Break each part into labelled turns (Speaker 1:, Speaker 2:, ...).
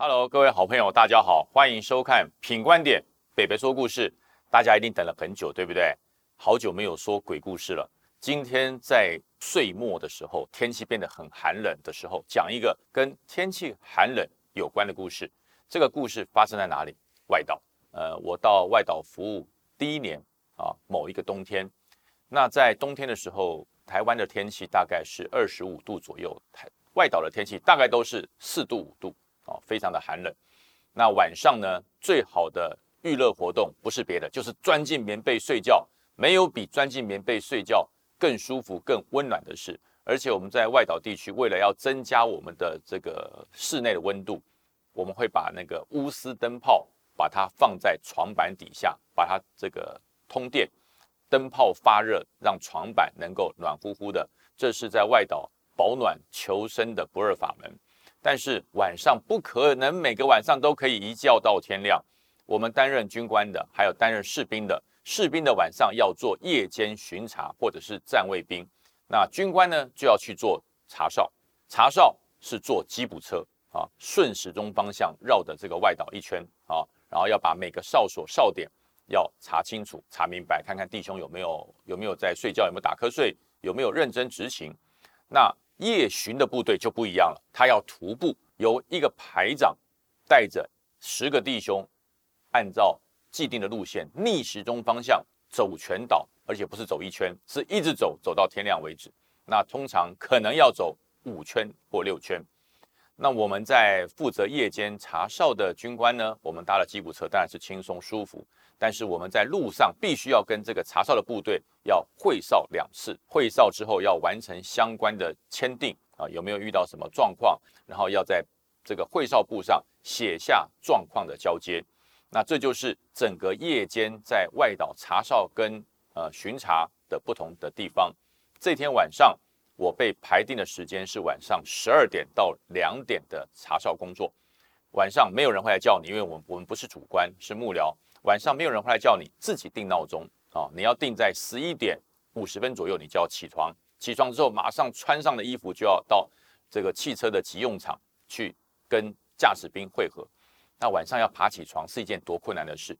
Speaker 1: Hello，各位好朋友，大家好，欢迎收看《品观点》，北北说故事。大家一定等了很久，对不对？好久没有说鬼故事了。今天在岁末的时候，天气变得很寒冷的时候，讲一个跟天气寒冷有关的故事。这个故事发生在哪里？外岛。呃，我到外岛服务第一年啊，某一个冬天。那在冬天的时候，台湾的天气大概是二十五度左右，台外岛的天气大概都是四度五度哦，非常的寒冷。那晚上呢，最好的娱乐活动不是别的，就是钻进棉被睡觉。没有比钻进棉被睡觉更舒服、更温暖的事。而且我们在外岛地区，为了要增加我们的这个室内的温度，我们会把那个钨丝灯泡把它放在床板底下，把它这个通电，灯泡发热，让床板能够暖乎乎的。这是在外岛保暖求生的不二法门。但是晚上不可能每个晚上都可以一觉到天亮。我们担任军官的，还有担任士兵的。士兵的晚上要做夜间巡查或者是站卫兵，那军官呢就要去做查哨。查哨是坐吉普车啊，顺时钟方向绕的这个外岛一圈啊，然后要把每个哨所哨点要查清楚、查明白，看看弟兄有没有有没有在睡觉，有没有打瞌睡，有没有认真执行。那夜巡的部队就不一样了，他要徒步，由一个排长带着十个弟兄，按照。既定的路线，逆时钟方向走全岛，而且不是走一圈，是一直走，走到天亮为止。那通常可能要走五圈或六圈。那我们在负责夜间查哨的军官呢，我们搭了吉普车，当然是轻松舒服。但是我们在路上必须要跟这个查哨的部队要会哨两次，会哨之后要完成相关的签订啊，有没有遇到什么状况，然后要在这个会哨簿上写下状况的交接。那这就是整个夜间在外岛查哨跟呃巡查的不同的地方。这天晚上我被排定的时间是晚上十二点到两点的查哨工作。晚上没有人会来叫你，因为我们我们不是主官，是幕僚。晚上没有人会来叫你，自己定闹钟啊！你要定在十一点五十分左右，你就要起床。起床之后马上穿上的衣服就要到这个汽车的急用场去跟驾驶兵会合。那晚上要爬起床是一件多困难的事。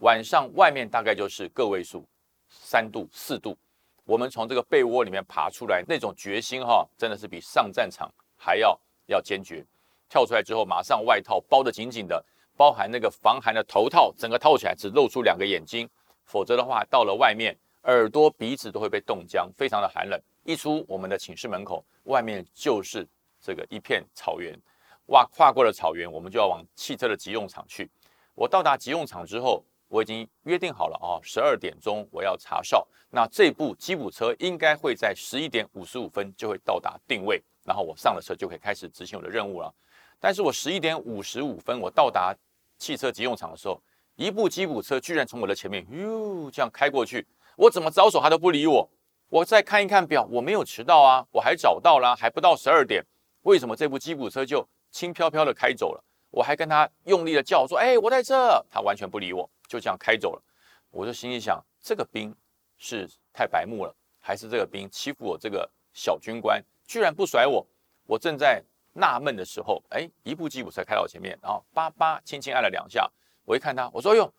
Speaker 1: 晚上外面大概就是个位数，三度四度。我们从这个被窝里面爬出来，那种决心哈，真的是比上战场还要要坚决。跳出来之后，马上外套包得紧紧的，包含那个防寒的头套，整个套起来只露出两个眼睛，否则的话，到了外面耳朵鼻子都会被冻僵，非常的寒冷。一出我们的寝室门口，外面就是这个一片草原。哇！跨过了草原，我们就要往汽车的急用场去。我到达急用场之后，我已经约定好了啊，十二点钟我要查哨。那这部吉普车应该会在十一点五十五分就会到达定位，然后我上了车就可以开始执行我的任务了。但是我十一点五十五分我到达汽车急用场的时候，一部吉普车居然从我的前面哟这样开过去，我怎么招手他都不理我。我再看一看表，我没有迟到啊，我还找到了，还不到十二点，为什么这部吉普车就？轻飘飘的开走了，我还跟他用力的叫说：“哎，我在这。”他完全不理我，就这样开走了。我就心里想：这个兵是太白目了，还是这个兵欺负我这个小军官，居然不甩我？我正在纳闷的时候，哎，一部吉普车开到前面，然后叭叭轻轻按了两下。我一看他，我说：“哟，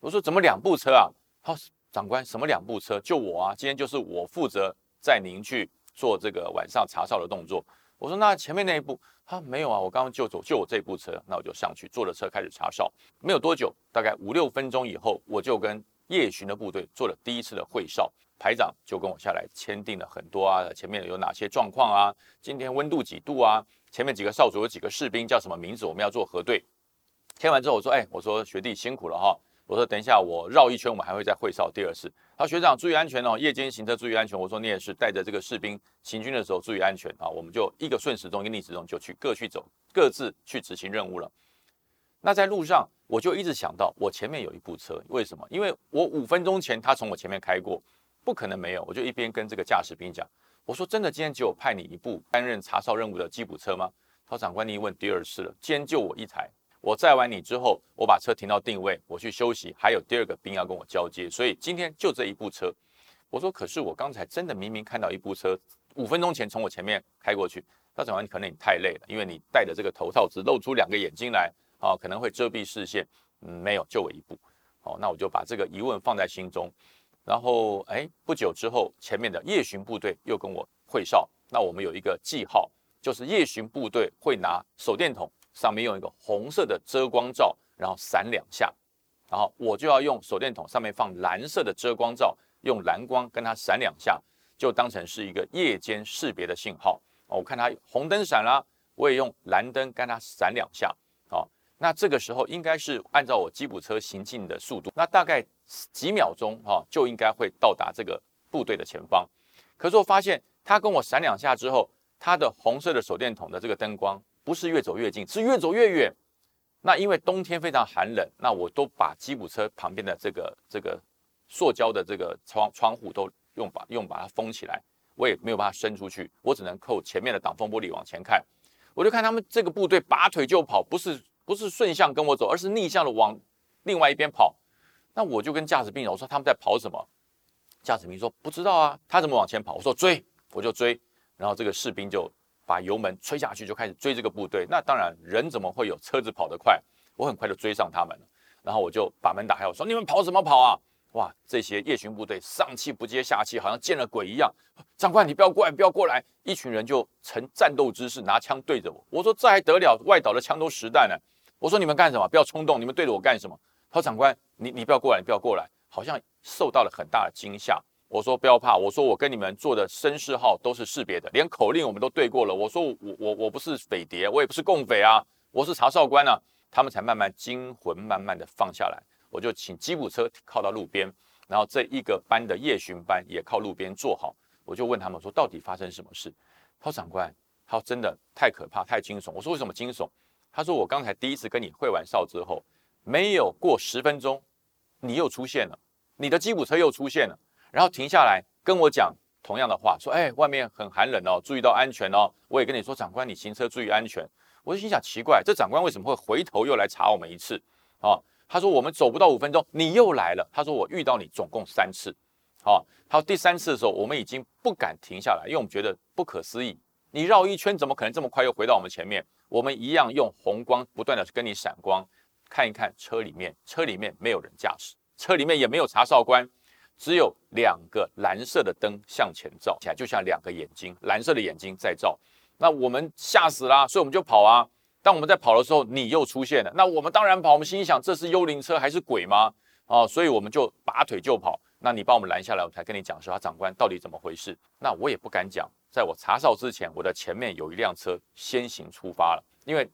Speaker 1: 我说怎么两部车啊？”好，长官，什么两部车？就我啊，今天就是我负责载您去做这个晚上查哨的动作。我说：“那前面那一部。”他没有啊，我刚刚就走，就我这部车，那我就上去坐了车开始查哨。没有多久，大概五六分钟以后，我就跟夜巡的部队做了第一次的会哨。排长就跟我下来签订了很多啊，前面有哪些状况啊？今天温度几度啊？前面几个哨组有几个士兵叫什么名字？我们要做核对。签完之后，我说：“哎，我说学弟辛苦了哈。”我说：“等一下，我绕一圈，我们还会再会哨第二次。”他学长注意安全哦，夜间行车注意安全。我说：“你也是带着这个士兵行军的时候注意安全啊。”我们就一个顺时钟，一个逆时钟，就去各去走，各自去执行任务了。那在路上，我就一直想到，我前面有一部车，为什么？因为我五分钟前他从我前面开过，不可能没有。我就一边跟这个驾驶兵讲：“我说真的，今天只有派你一部担任查哨任务的吉普车吗？”他：“长官，你问第二次了，今天就我一台。”我载完你之后，我把车停到定位，我去休息。还有第二个兵要跟我交接，所以今天就这一部车。我说，可是我刚才真的明明看到一部车，五分钟前从我前面开过去。他长官可能你太累了，因为你戴着这个头套只露出两个眼睛来，啊，可能会遮蔽视线。嗯，没有，就我一部。好，那我就把这个疑问放在心中。然后，哎，不久之后，前面的夜巡部队又跟我会哨。那我们有一个记号，就是夜巡部队会拿手电筒，上面用一个红色的遮光罩，然后闪两下。然后我就要用手电筒上面放蓝色的遮光罩，用蓝光跟它闪两下。就当成是一个夜间识别的信号。我看它红灯闪了，我也用蓝灯跟它闪两下。那这个时候应该是按照我吉普车行进的速度，那大概几秒钟哈就应该会到达这个部队的前方。可是我发现它跟我闪两下之后，它的红色的手电筒的这个灯光不是越走越近，是越走越远。那因为冬天非常寒冷，那我都把吉普车旁边的这个这个塑胶的这个窗窗户都。用把用把它封起来，我也没有办法伸出去，我只能扣前面的挡风玻璃往前看。我就看他们这个部队拔腿就跑，不是不是顺向跟我走，而是逆向的往另外一边跑。那我就跟驾驶兵我说他们在跑什么？驾驶兵说不知道啊，他怎么往前跑？我说追，我就追。然后这个士兵就把油门吹下去，就开始追这个部队。那当然人怎么会有车子跑得快？我很快就追上他们了。然后我就把门打开，我说你们跑什么跑啊？哇！这些夜巡部队上气不接下气，好像见了鬼一样。长官，你不要过来，不要过来！一群人就呈战斗姿势，拿枪对着我。我说这还得了？外岛的枪都实弹了。我说你们干什么？不要冲动！你们对着我干什么？他说长官，你你不要过来，你不要过来！好像受到了很大的惊吓。我说不要怕，我说我跟你们做的声势号都是识别的，连口令我们都对过了。我说我我我不是匪谍，我也不是共匪啊，我是查哨官啊。他们才慢慢惊魂，慢慢的放下来。我就请吉普车靠到路边，然后这一个班的夜巡班也靠路边坐好。我就问他们说，到底发生什么事？他说长官，他说真的太可怕，太惊悚。我说为什么惊悚？他说我刚才第一次跟你会完哨之后，没有过十分钟，你又出现了，你的吉普车又出现了，然后停下来跟我讲同样的话，说哎，外面很寒冷哦，注意到安全哦。我也跟你说，长官你行车注意安全。我就心想奇怪，这长官为什么会回头又来查我们一次啊？他说：“我们走不到五分钟，你又来了。”他说：“我遇到你总共三次，啊，他说第三次的时候，我们已经不敢停下来，因为我们觉得不可思议。你绕一圈，怎么可能这么快又回到我们前面？我们一样用红光不断的跟你闪光，看一看车里面，车里面没有人驾驶，车里面也没有查哨官，只有两个蓝色的灯向前照起来，就像两个眼睛，蓝色的眼睛在照。那我们吓死了，所以我们就跑啊。”当我们在跑的时候，你又出现了，那我们当然跑。我们心想，这是幽灵车还是鬼吗？啊，所以我们就拔腿就跑。那你把我们拦下来，我才跟你讲说，啊长官到底怎么回事？那我也不敢讲。在我查哨之前，我的前面有一辆车先行出发了，因为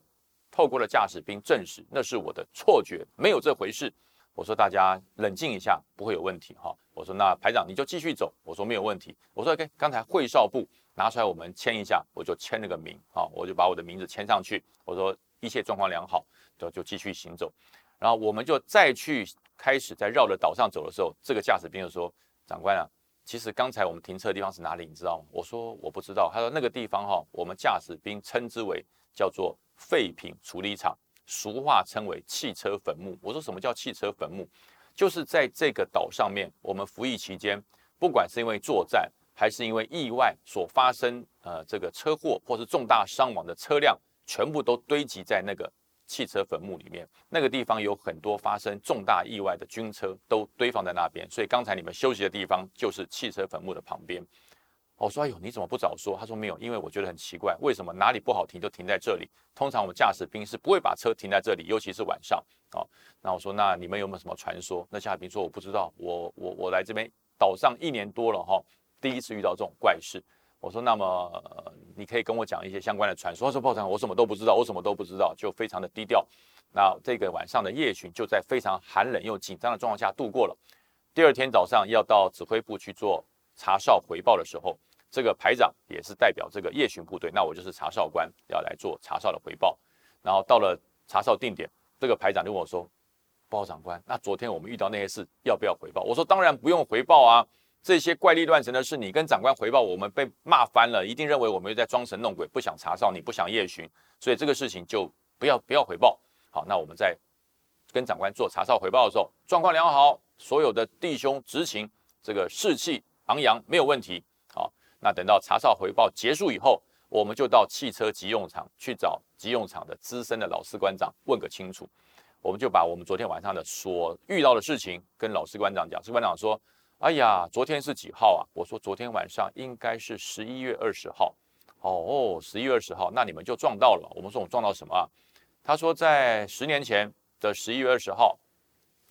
Speaker 1: 透过了驾驶兵证实，那是我的错觉，没有这回事。我说大家冷静一下，不会有问题哈。我说那排长你就继续走。我说没有问题。我说 OK，刚才会哨部。拿出来，我们签一下，我就签了个名，啊，我就把我的名字签上去。我说一切状况良好，就就继续行走。然后我们就再去开始在绕着岛上走的时候，这个驾驶兵就说：“长官啊，其实刚才我们停车的地方是哪里？你知道吗？”我说：“我不知道。”他说：“那个地方哈，我们驾驶兵称之为叫做废品处理厂，俗话称为汽车坟墓。”我说：“什么叫汽车坟墓？就是在这个岛上面，我们服役期间，不管是因为作战。”还是因为意外所发生，呃，这个车祸或是重大伤亡的车辆，全部都堆积在那个汽车坟墓里面。那个地方有很多发生重大意外的军车都堆放在那边，所以刚才你们休息的地方就是汽车坟墓的旁边。我说：“哎呦，你怎么不早说？”他说：“没有，因为我觉得很奇怪，为什么哪里不好停就停在这里？通常我们驾驶兵是不会把车停在这里，尤其是晚上。”哦，那我说：“那你们有没有什么传说？”那驾驶兵说：“我不知道，我我我来这边岛上一年多了，哈。”第一次遇到这种怪事，我说：“那么你可以跟我讲一些相关的传说。”他说：“炮长，我什么都不知道，我什么都不知道，就非常的低调。”那这个晚上的夜巡就在非常寒冷又紧张的状况下度过了。第二天早上要到指挥部去做查哨回报的时候，这个排长也是代表这个夜巡部队，那我就是查哨官要来做查哨的回报。然后到了查哨定点，这个排长就问我说：“报长官，那昨天我们遇到那些事要不要回报？”我说：“当然不用回报啊。”这些怪力乱神的事，你跟长官回报，我们被骂翻了，一定认为我们又在装神弄鬼，不想查哨，你不想夜巡，所以这个事情就不要不要回报。好，那我们在跟长官做查哨回报的时候，状况良好，所有的弟兄执勤，这个士气昂扬，没有问题。好，那等到查哨回报结束以后，我们就到汽车急用场去找急用场的资深的老士官长问个清楚。我们就把我们昨天晚上的所遇到的事情跟老士官长讲。司官长说：“哎呀，昨天是几号啊？”我说：“昨天晚上应该是十一月二十号。”哦，十一月二十号，那你们就撞到了。我们说我们撞到什么啊？他说在十年前的十一月二十号，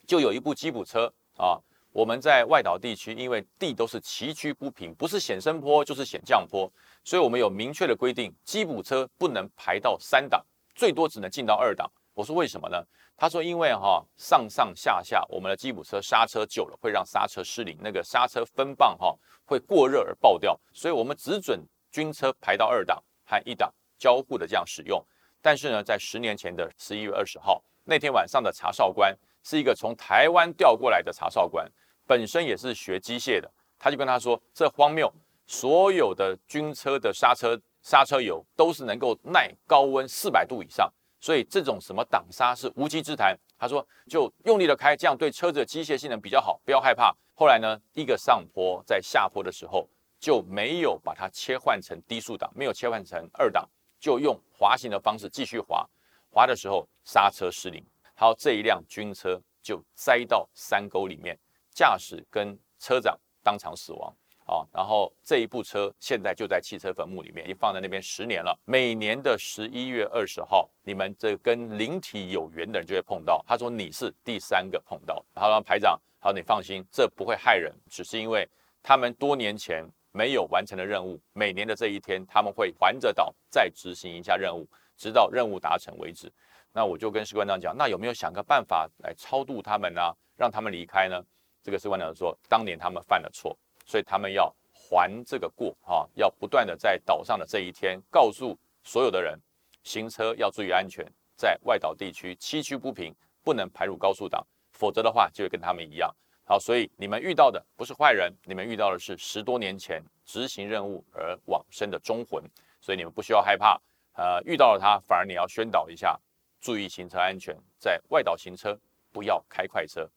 Speaker 1: 就有一部吉普车啊。我们在外岛地区，因为地都是崎岖不平，不是险升坡就是险降坡，所以我们有明确的规定，吉普车不能排到三档，最多只能进到二档。我说为什么呢？他说因为哈上上下下，我们的吉普车刹车久了会让刹车失灵，那个刹车分棒哈会过热而爆掉，所以我们只准军车排到二档和一档交互的这样使用。但是呢，在十年前的十一月二十号那天晚上的查哨官是一个从台湾调过来的查哨官。本身也是学机械的，他就跟他说：“这荒谬，所有的军车的刹车刹车油都是能够耐高温四百度以上，所以这种什么挡刹是无稽之谈。”他说：“就用力的开，这样对车子的机械性能比较好，不要害怕。”后来呢，一个上坡在下坡的时候就没有把它切换成低速档，没有切换成二档，就用滑行的方式继续滑，滑的时候刹车失灵，好，这一辆军车就栽到山沟里面。驾驶跟车长当场死亡啊！然后这一部车现在就在汽车坟墓里面，已经放在那边十年了。每年的十一月二十号，你们这跟灵体有缘的人就会碰到。他说你是第三个碰到。好了，排长，好，你放心，这不会害人，只是因为他们多年前没有完成的任务，每年的这一天他们会环着岛再执行一下任务，直到任务达成为止。那我就跟士官长讲，那有没有想个办法来超度他们呢？让他们离开呢？这个士官长说，当年他们犯了错，所以他们要还这个过啊，要不断的在岛上的这一天告诉所有的人，行车要注意安全，在外岛地区崎岖不平，不能排入高速档，否则的话就会跟他们一样。好，所以你们遇到的不是坏人，你们遇到的是十多年前执行任务而往生的忠魂，所以你们不需要害怕。呃，遇到了他，反而你要宣导一下，注意行车安全，在外岛行车不要开快车。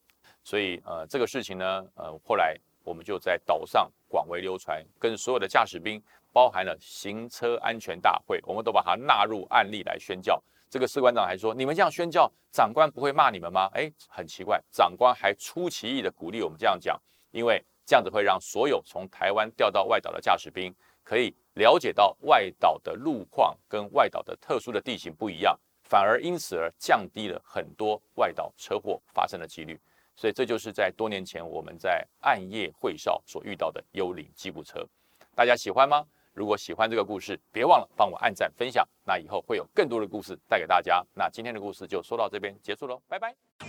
Speaker 1: 所以，呃，这个事情呢，呃，后来我们就在岛上广为流传，跟所有的驾驶兵，包含了行车安全大会，我们都把它纳入案例来宣教。这个士官长还说：“你们这样宣教，长官不会骂你们吗？”哎，很奇怪，长官还出奇意的鼓励我们这样讲，因为这样子会让所有从台湾调到外岛的驾驶兵，可以了解到外岛的路况跟外岛的特殊的地形不一样，反而因此而降低了很多外岛车祸发生的几率。所以这就是在多年前我们在暗夜会哨所遇到的幽灵吉普车，大家喜欢吗？如果喜欢这个故事，别忘了帮我按赞分享。那以后会有更多的故事带给大家。那今天的故事就说到这边结束喽，拜拜。